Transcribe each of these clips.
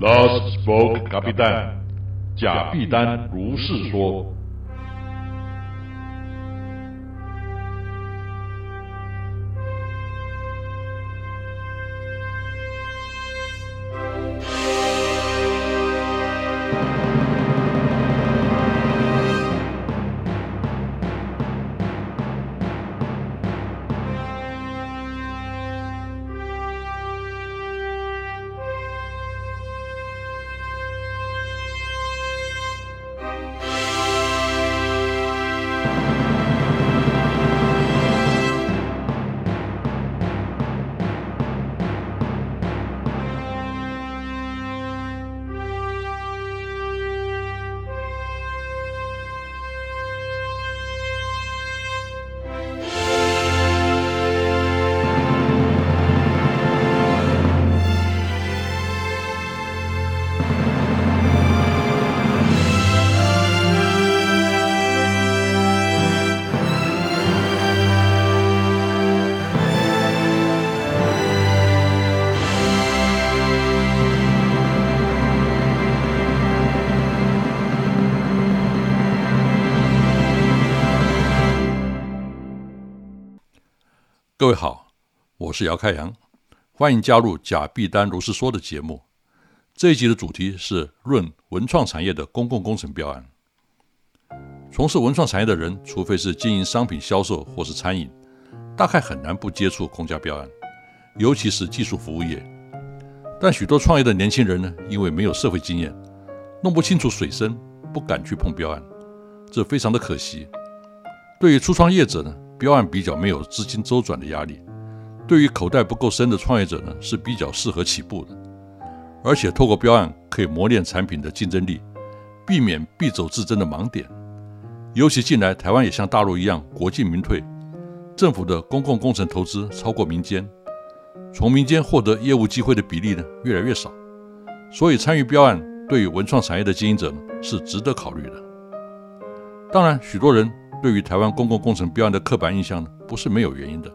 Last spoke, 卡比丹，贾必丹如是说。各位好，我是姚开阳，欢迎加入贾碧丹如是说的节目。这一集的主题是论文创产业的公共工程标案。从事文创产业的人，除非是经营商品销售或是餐饮，大概很难不接触公家标案，尤其是技术服务业。但许多创业的年轻人呢，因为没有社会经验，弄不清楚水深，不敢去碰标案，这非常的可惜。对于初创业者呢？标案比较没有资金周转的压力，对于口袋不够深的创业者呢是比较适合起步的。而且透过标案可以磨练产品的竞争力，避免必走自争的盲点。尤其近来台湾也像大陆一样国进民退，政府的公共工程投资超过民间，从民间获得业务机会的比例呢越来越少。所以参与标案对于文创产业的经营者是值得考虑的。当然，许多人。对于台湾公共工程标案的刻板印象呢，不是没有原因的。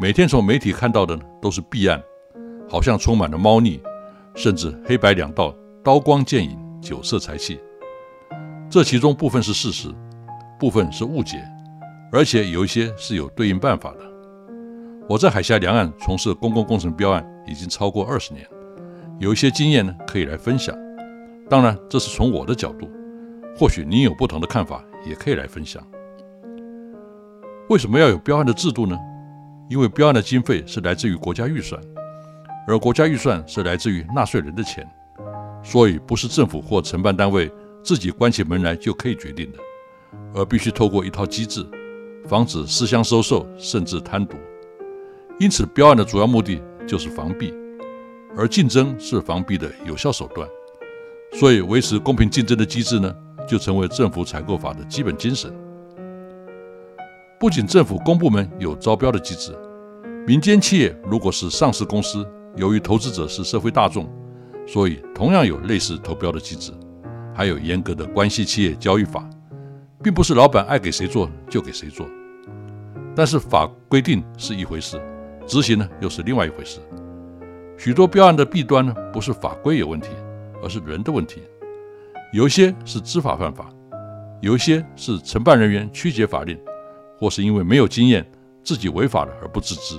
每天从媒体看到的呢，都是弊案，好像充满了猫腻，甚至黑白两道、刀光剑影、酒色财气。这其中部分是事实，部分是误解，而且有一些是有对应办法的。我在海峡两岸从事公共工程标案已经超过二十年，有一些经验呢可以来分享。当然，这是从我的角度，或许您有不同的看法。也可以来分享。为什么要有标案的制度呢？因为标案的经费是来自于国家预算，而国家预算是来自于纳税人的钱，所以不是政府或承办单位自己关起门来就可以决定的，而必须透过一套机制，防止私相收受甚至贪渎。因此，标案的主要目的就是防弊，而竞争是防弊的有效手段。所以，维持公平竞争的机制呢？就成为政府采购法的基本精神。不仅政府公部门有招标的机制，民间企业如果是上市公司，由于投资者是社会大众，所以同样有类似投标的机制，还有严格的关系企业交易法，并不是老板爱给谁做就给谁做。但是法规定是一回事，执行呢又是另外一回事。许多标案的弊端呢，不是法规有问题，而是人的问题。有些是知法犯法，有些是承办人员曲解法令，或是因为没有经验，自己违法了而不自知。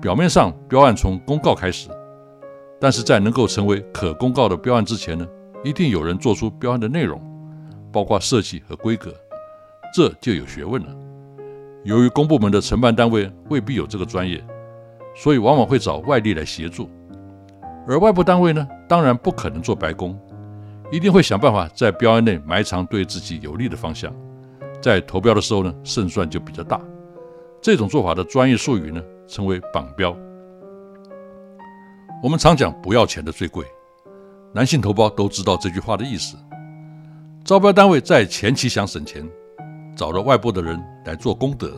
表面上标案从公告开始，但是在能够成为可公告的标案之前呢，一定有人做出标案的内容，包括设计和规格，这就有学问了。由于公部门的承办单位未必有这个专业，所以往往会找外力来协助，而外部单位呢，当然不可能做白工。一定会想办法在标案内埋藏对自己有利的方向，在投标的时候呢，胜算就比较大。这种做法的专业术语呢，称为绑标。我们常讲不要钱的最贵，男性投标都知道这句话的意思。招标单位在前期想省钱，找了外部的人来做功德，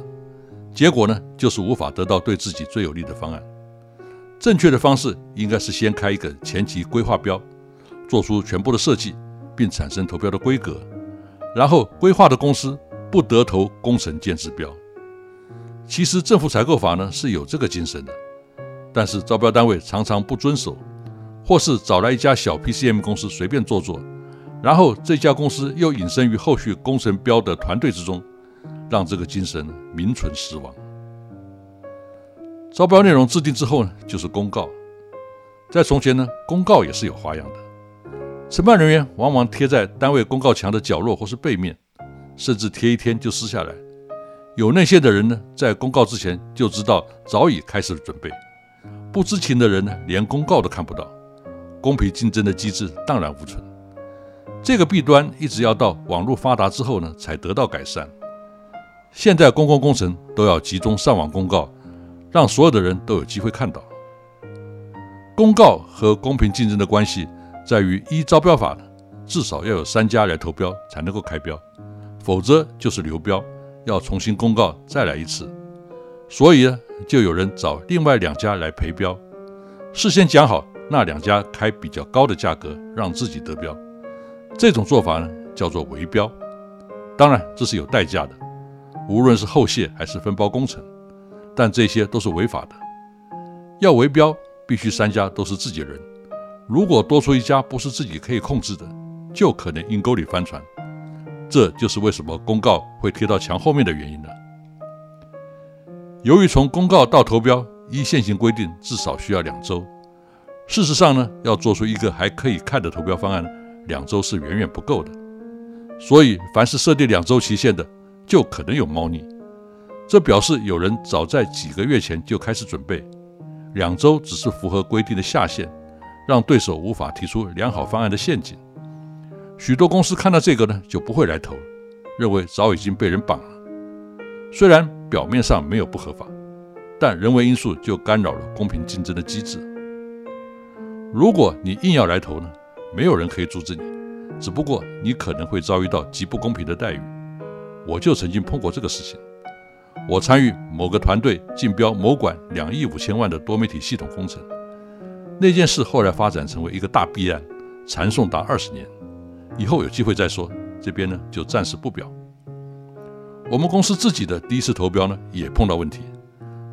结果呢，就是无法得到对自己最有利的方案。正确的方式应该是先开一个前期规划标。做出全部的设计，并产生投标的规格，然后规划的公司不得投工程建制标。其实政府采购法呢是有这个精神的，但是招标单位常常不遵守，或是找来一家小 PCM 公司随便做做，然后这家公司又隐身于后续工程标的团队之中，让这个精神名存实亡。招标内容制定之后呢，就是公告。在从前呢，公告也是有花样的。承办人员往往贴在单位公告墙的角落或是背面，甚至贴一天就撕下来。有内线的人呢，在公告之前就知道，早已开始准备；不知情的人呢，连公告都看不到。公平竞争的机制荡然无存。这个弊端一直要到网络发达之后呢，才得到改善。现在公共工程都要集中上网公告，让所有的人都有机会看到。公告和公平竞争的关系在于，依招标法，至少要有三家来投标才能够开标，否则就是流标，要重新公告再来一次。所以呢，就有人找另外两家来陪标，事先讲好。那两家开比较高的价格，让自己得标，这种做法呢叫做围标。当然这是有代价的，无论是后卸还是分包工程，但这些都是违法的。要围标，必须三家都是自己人。如果多出一家不是自己可以控制的，就可能阴沟里翻船。这就是为什么公告会贴到墙后面的原因了。由于从公告到投标，依现行规定至少需要两周。事实上呢，要做出一个还可以看的投标方案，两周是远远不够的。所以，凡是设定两周期限的，就可能有猫腻。这表示有人早在几个月前就开始准备，两周只是符合规定的下限，让对手无法提出良好方案的陷阱。许多公司看到这个呢，就不会来投，认为早已经被人绑了。虽然表面上没有不合法，但人为因素就干扰了公平竞争的机制。如果你硬要来投呢，没有人可以阻止你，只不过你可能会遭遇到极不公平的待遇。我就曾经碰过这个事情。我参与某个团队竞标某管两亿五千万的多媒体系统工程，那件事后来发展成为一个大弊案，缠讼达二十年。以后有机会再说，这边呢就暂时不表。我们公司自己的第一次投标呢，也碰到问题。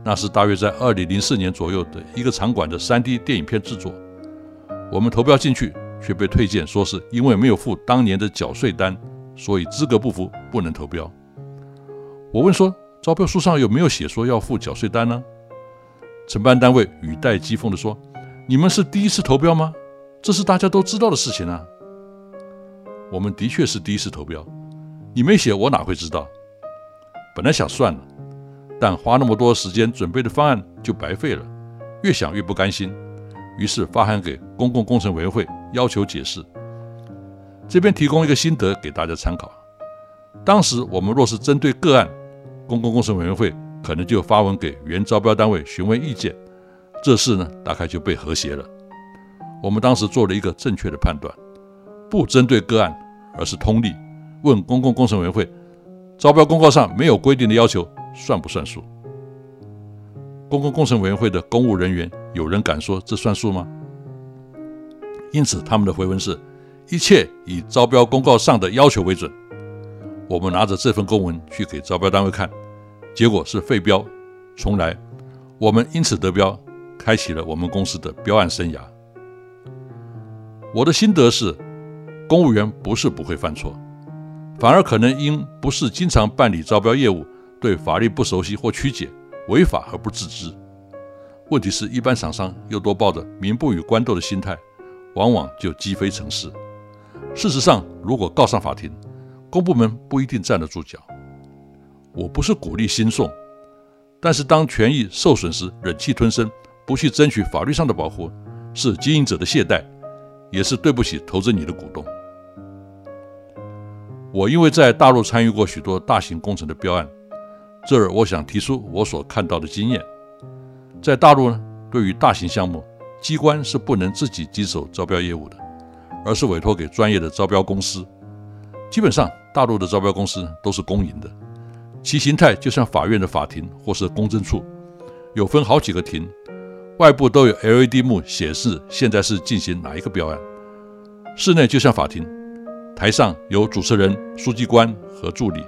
那是大约在二零零四年左右的一个场馆的三 D 电影片制作。我们投标进去，却被推荐说是因为没有付当年的缴税单，所以资格不符，不能投标。我问说，招标书上有没有写说要付缴税单呢？承办单位语带讥讽地说：“你们是第一次投标吗？这是大家都知道的事情啊。”我们的确是第一次投标，你没写，我哪会知道？本来想算了，但花那么多时间准备的方案就白费了，越想越不甘心。于是发函给公共工程委员会，要求解释。这边提供一个心得给大家参考。当时我们若是针对个案，公共工程委员会可能就发文给原招标单位询问意见，这事呢大概就被和谐了。我们当时做了一个正确的判断，不针对个案，而是通例问公共工程委员会，招标公告上没有规定的要求算不算数？公共工程委员会的公务人员。有人敢说这算数吗？因此，他们的回文是：一切以招标公告上的要求为准。我们拿着这份公文去给招标单位看，结果是废标，重来。我们因此得标，开启了我们公司的标案生涯。我的心得是：公务员不是不会犯错，反而可能因不是经常办理招标业务，对法律不熟悉或曲解，违法而不自知。问题是，一般厂商又多抱着民不与官斗的心态，往往就积非成是。事实上，如果告上法庭，公部门不一定站得住脚。我不是鼓励新送，但是当权益受损时，忍气吞声，不去争取法律上的保护，是经营者的懈怠，也是对不起投资你的股东。我因为在大陆参与过许多大型工程的标案，这儿我想提出我所看到的经验。在大陆呢，对于大型项目，机关是不能自己经手招标业务的，而是委托给专业的招标公司。基本上，大陆的招标公司都是公营的，其形态就像法院的法庭或是公证处，有分好几个庭，外部都有 LED 幕显示现在是进行哪一个标案。室内就像法庭，台上有主持人、书记官和助理，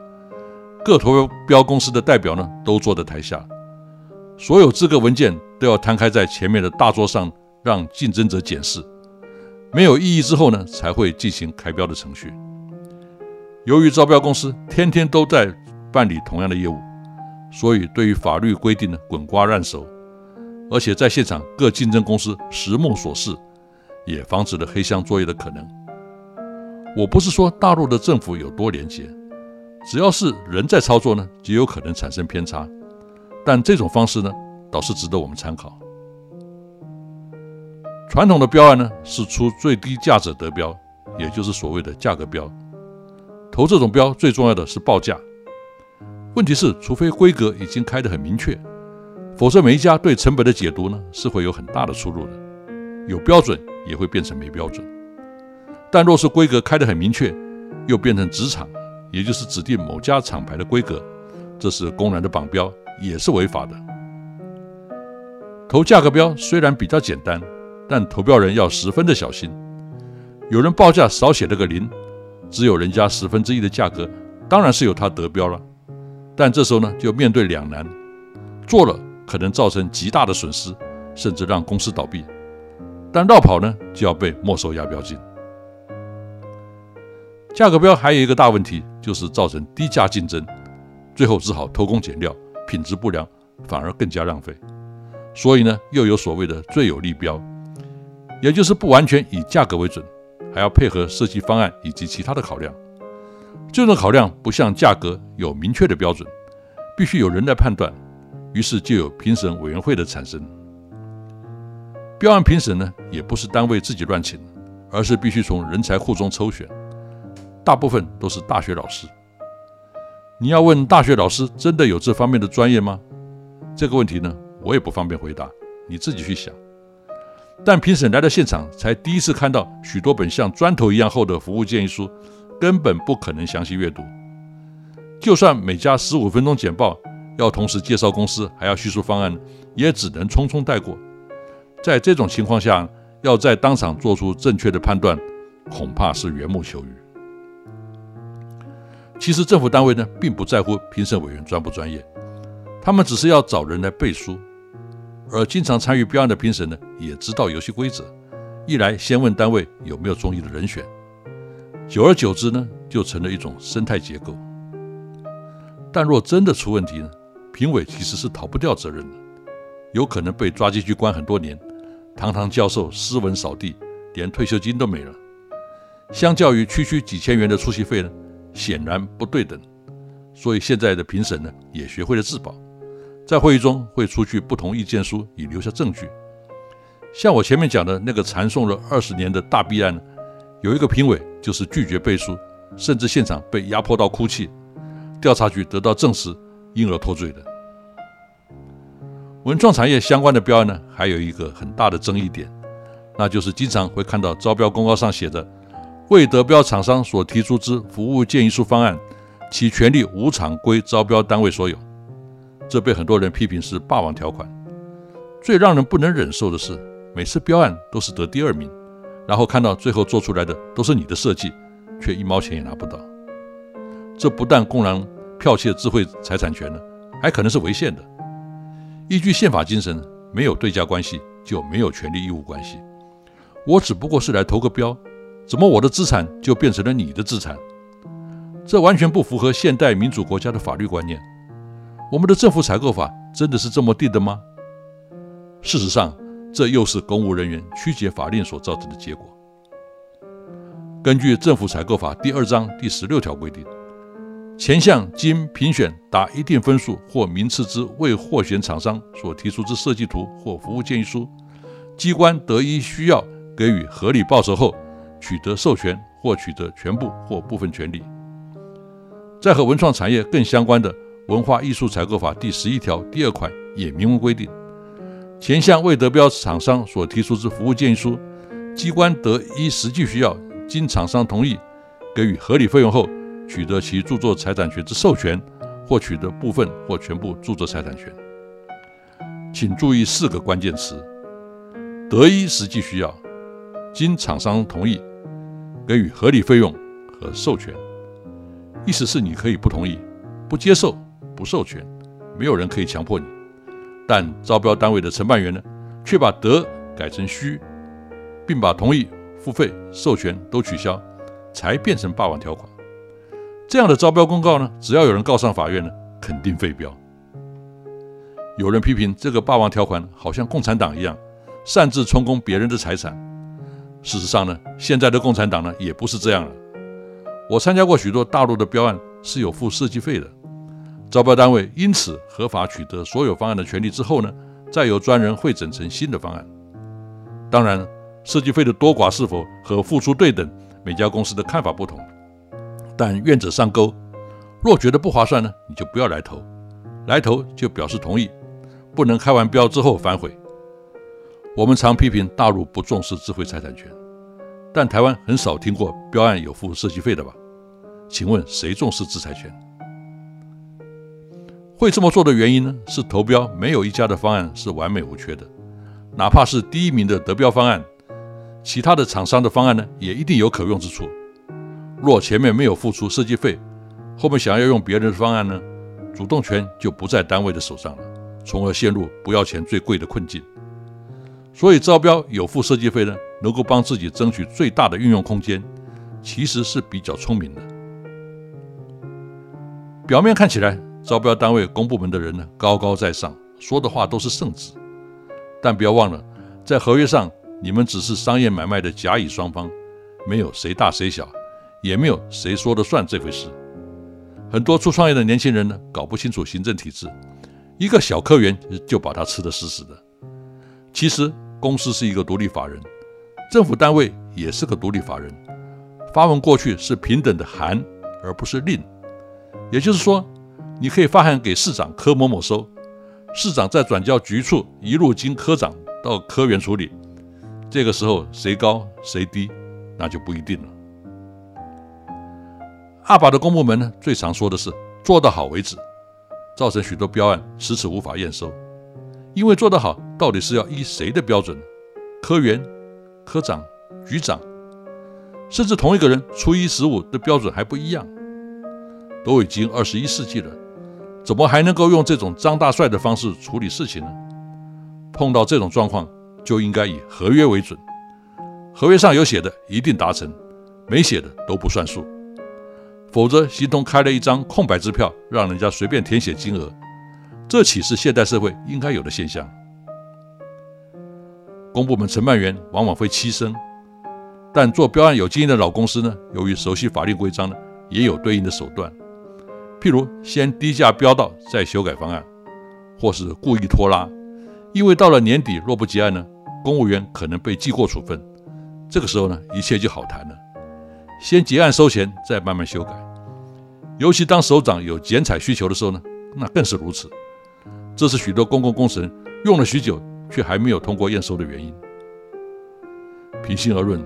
各投标公司的代表呢都坐在台下。所有资格文件都要摊开在前面的大桌上，让竞争者检视，没有异议之后呢，才会进行开标的程序。由于招标公司天天都在办理同样的业务，所以对于法律规定呢滚瓜烂熟，而且在现场各竞争公司实目所示，也防止了黑箱作业的可能。我不是说大陆的政府有多廉洁，只要是人在操作呢，极有可能产生偏差。但这种方式呢，倒是值得我们参考。传统的标案呢，是出最低价者得标，也就是所谓的价格标。投这种标最重要的是报价。问题是，除非规格已经开得很明确，否则每一家对成本的解读呢，是会有很大的出入的。有标准也会变成没标准。但若是规格开得很明确，又变成直厂，也就是指定某家厂牌的规格，这是公然的绑标，也是违法的。投价格标虽然比较简单。但投标人要十分的小心，有人报价少写了个零，只有人家十分之一的价格，当然是由他得标了。但这时候呢，就面对两难：做了可能造成极大的损失，甚至让公司倒闭；但绕跑呢，就要被没收押标金。价格标还有一个大问题，就是造成低价竞争，最后只好偷工减料，品质不良，反而更加浪费。所以呢，又有所谓的最有利标。也就是不完全以价格为准，还要配合设计方案以及其他的考量。这种考量不像价格有明确的标准，必须有人来判断。于是就有评审委员会的产生。标案评审呢，也不是单位自己乱请，而是必须从人才库中抽选，大部分都是大学老师。你要问大学老师真的有这方面的专业吗？这个问题呢，我也不方便回答，你自己去想。但评审来到现场，才第一次看到许多本像砖头一样厚的服务建议书，根本不可能详细阅读。就算每家十五分钟简报，要同时介绍公司，还要叙述方案，也只能匆匆带过。在这种情况下，要在当场做出正确的判断，恐怕是缘木求鱼。其实政府单位呢，并不在乎评审委员专不专业，他们只是要找人来背书。而经常参与标案的评审呢，也知道游戏规则。一来先问单位有没有中意的人选，久而久之呢，就成了一种生态结构。但若真的出问题呢，评委其实是逃不掉责任的，有可能被抓进去关很多年。堂堂教授斯文扫地，连退休金都没了。相较于区区几千元的出席费呢，显然不对等。所以现在的评审呢，也学会了自保。在会议中会出具不同意见书，以留下证据。像我前面讲的那个缠讼了二十年的大弊案呢，有一个评委就是拒绝背书，甚至现场被压迫到哭泣，调查局得到证实，因而脱罪的。文创产业相关的标案呢，还有一个很大的争议点，那就是经常会看到招标公告上写着“未得标厂商所提出之服务建议书方案，其权利无偿归招标单位所有”。这被很多人批评是霸王条款。最让人不能忍受的是，每次标案都是得第二名，然后看到最后做出来的都是你的设计，却一毛钱也拿不到。这不但公然剽窃智慧财产权呢，还可能是违宪的。依据宪法精神，没有对价关系就没有权利义务关系。我只不过是来投个标，怎么我的资产就变成了你的资产？这完全不符合现代民主国家的法律观念。我们的政府采购法真的是这么定的吗？事实上，这又是公务人员曲解法令所造成的结果。根据政府采购法第二章第十六条规定，前项经评选达一定分数或名次之未获选厂商所提出之设计图或服务建议书，机关得依需要给予合理报酬后，取得授权或取得全部或部分权利。在和文创产业更相关的。文化艺术采购法第十一条第二款也明文规定，前项未得标厂商所提出之服务建议书，机关得依实际需要，经厂商同意，给予合理费用后，取得其著作财产权之授权，或取得部分或全部著作财产权。请注意四个关键词：得一实际需要，经厂商同意，给予合理费用和授权。意思是你可以不同意，不接受。不授权，没有人可以强迫你。但招标单位的承办员呢，却把得改成需，并把同意付费、授权都取消，才变成霸王条款。这样的招标公告呢，只要有人告上法院呢，肯定废标。有人批评这个霸王条款好像共产党一样，擅自充公别人的财产。事实上呢，现在的共产党呢也不是这样了。我参加过许多大陆的标案是有付设计费的，招标单位因此合法取得所有方案的权利之后呢，再由专人汇整成新的方案。当然，设计费的多寡是否和付出对等，每家公司的看法不同。但愿者上钩，若觉得不划算呢，你就不要来投，来投就表示同意，不能开完标之后反悔。我们常批评大陆不重视智慧财产权，但台湾很少听过标案有付设计费的吧？请问谁重视制裁权？会这么做的原因呢？是投标没有一家的方案是完美无缺的，哪怕是第一名的得标方案，其他的厂商的方案呢，也一定有可用之处。若前面没有付出设计费，后面想要用别人的方案呢，主动权就不在单位的手上了，从而陷入不要钱最贵的困境。所以招标有付设计费呢，能够帮自己争取最大的运用空间，其实是比较聪明的。表面看起来，招标单位公部门的人呢高高在上，说的话都是圣旨。但不要忘了，在合约上，你们只是商业买卖的甲乙双方，没有谁大谁小，也没有谁说了算这回事。很多初创业的年轻人呢，搞不清楚行政体制，一个小科员就把他吃得死死的。其实。公司是一个独立法人，政府单位也是个独立法人。发文过去是平等的函，而不是令。也就是说，你可以发函给市长科某某收，市长再转交局处，一路经科长到科员处理。这个时候谁高谁低，那就不一定了。阿爸的公部门呢，最常说的是做得好为止，造成许多标案迟迟无法验收。因为做得好，到底是要依谁的标准？科员、科长、局长，甚至同一个人初一十五的标准还不一样。都已经二十一世纪了，怎么还能够用这种张大帅的方式处理事情呢？碰到这种状况，就应该以合约为准，合约上有写的一定达成，没写的都不算数。否则，形同开了一张空白支票，让人家随便填写金额。这岂是现代社会应该有的现象？公部门承办员往往会欺生，但做标案有经验的老公司呢，由于熟悉法律规章呢，也有对应的手段，譬如先低价标到，再修改方案，或是故意拖拉，因为到了年底若不结案呢，公务员可能被记过处分，这个时候呢，一切就好谈了，先结案收钱，再慢慢修改。尤其当首长有剪彩需求的时候呢，那更是如此。这是许多公共工程用了许久却还没有通过验收的原因。平心而论，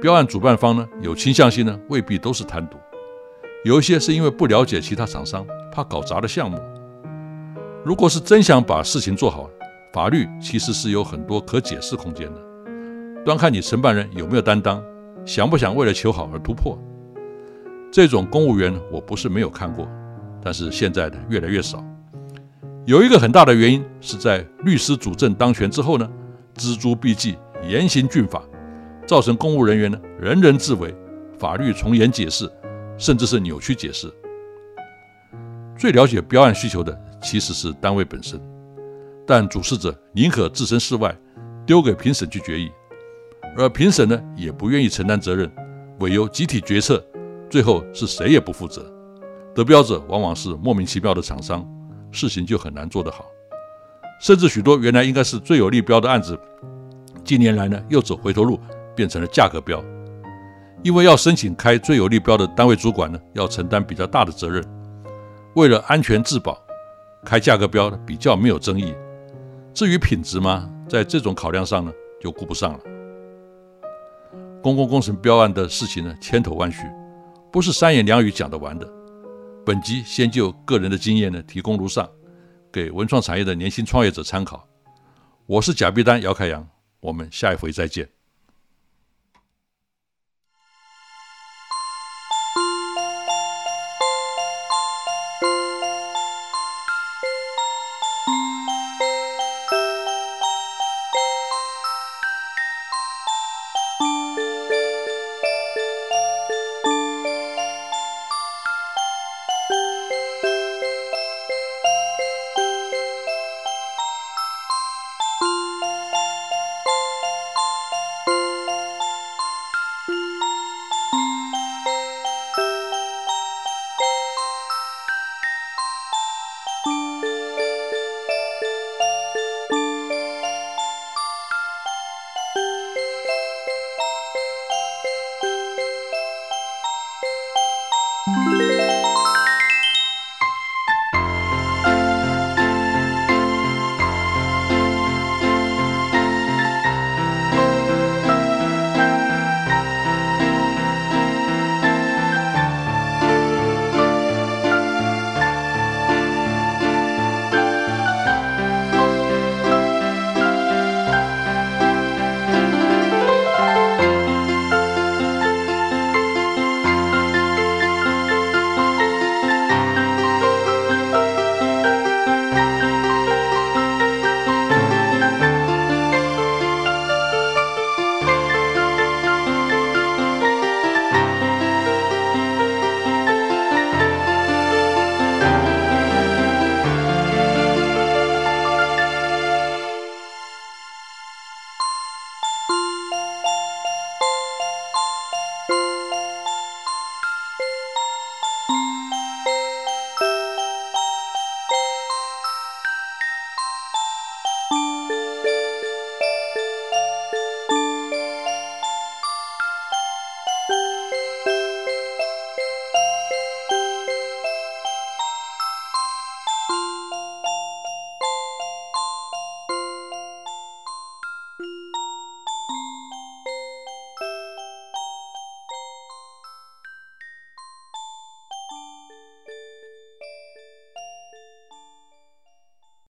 标案主办方呢有倾向性呢，未必都是贪渎，有一些是因为不了解其他厂商，怕搞砸了项目。如果是真想把事情做好，法律其实是有很多可解释空间的，端看你承办人有没有担当，想不想为了求好而突破。这种公务员我不是没有看过，但是现在的越来越少。有一个很大的原因是在律师主政当权之后呢，锱铢必计，严刑峻法，造成公务人员呢人人自危，法律从严解释，甚至是扭曲解释。最了解标案需求的其实是单位本身，但主事者宁可置身事外，丢给评审去决议，而评审呢也不愿意承担责任，委由集体决策，最后是谁也不负责，得标者往往是莫名其妙的厂商。事情就很难做得好，甚至许多原来应该是最有利标的案子，近年来呢又走回头路，变成了价格标。因为要申请开最有利标的单位主管呢，要承担比较大的责任。为了安全自保，开价格标比较没有争议。至于品质嘛，在这种考量上呢，就顾不上了。公共工程标案的事情呢，千头万绪，不是三言两语讲得完的。本集先就个人的经验呢提供如上，给文创产业的年轻创业者参考。我是贾碧丹姚开阳，我们下一回再见。